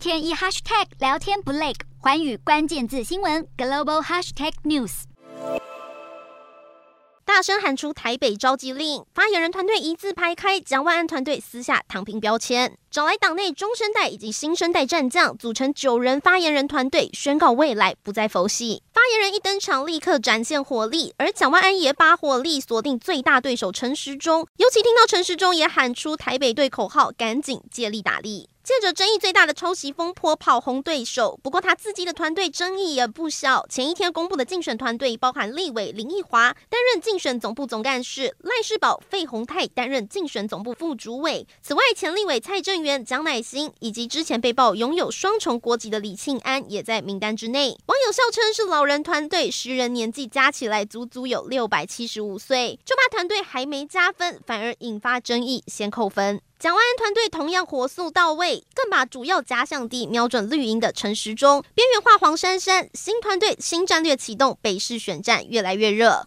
天一 hashtag 聊天不累，寰宇关键字新闻 global hashtag news。大声喊出台北召集令，发言人团队一字排开，蒋万安团队私下躺平标签，找来党内中生代以及新生代战将，组成九人发言人团队，宣告未来不再佛系。发言人一登场，立刻展现火力，而蒋万安也把火力锁定最大对手陈时中，尤其听到陈时中也喊出台北队口号，赶紧借力打力。借着争议最大的抄袭风波炮轰对手，不过他自己的团队争议也不小。前一天公布的竞选团队包含立委林奕华担任竞选总部总干事，赖世宝、费鸿泰担任竞选总部副主委。此外，前立委蔡正元、蒋乃馨以及之前被曝拥有双重国籍的李庆安也在名单之内。网友笑称是老人团队，十人年纪加起来足足有六百七十五岁，就怕团队还没加分，反而引发争议，先扣分。蒋万安团队同样火速到位，更把主要假想敌瞄准绿营的陈时中，边缘化黄珊珊。新团队新战略启动，北市选战越来越热。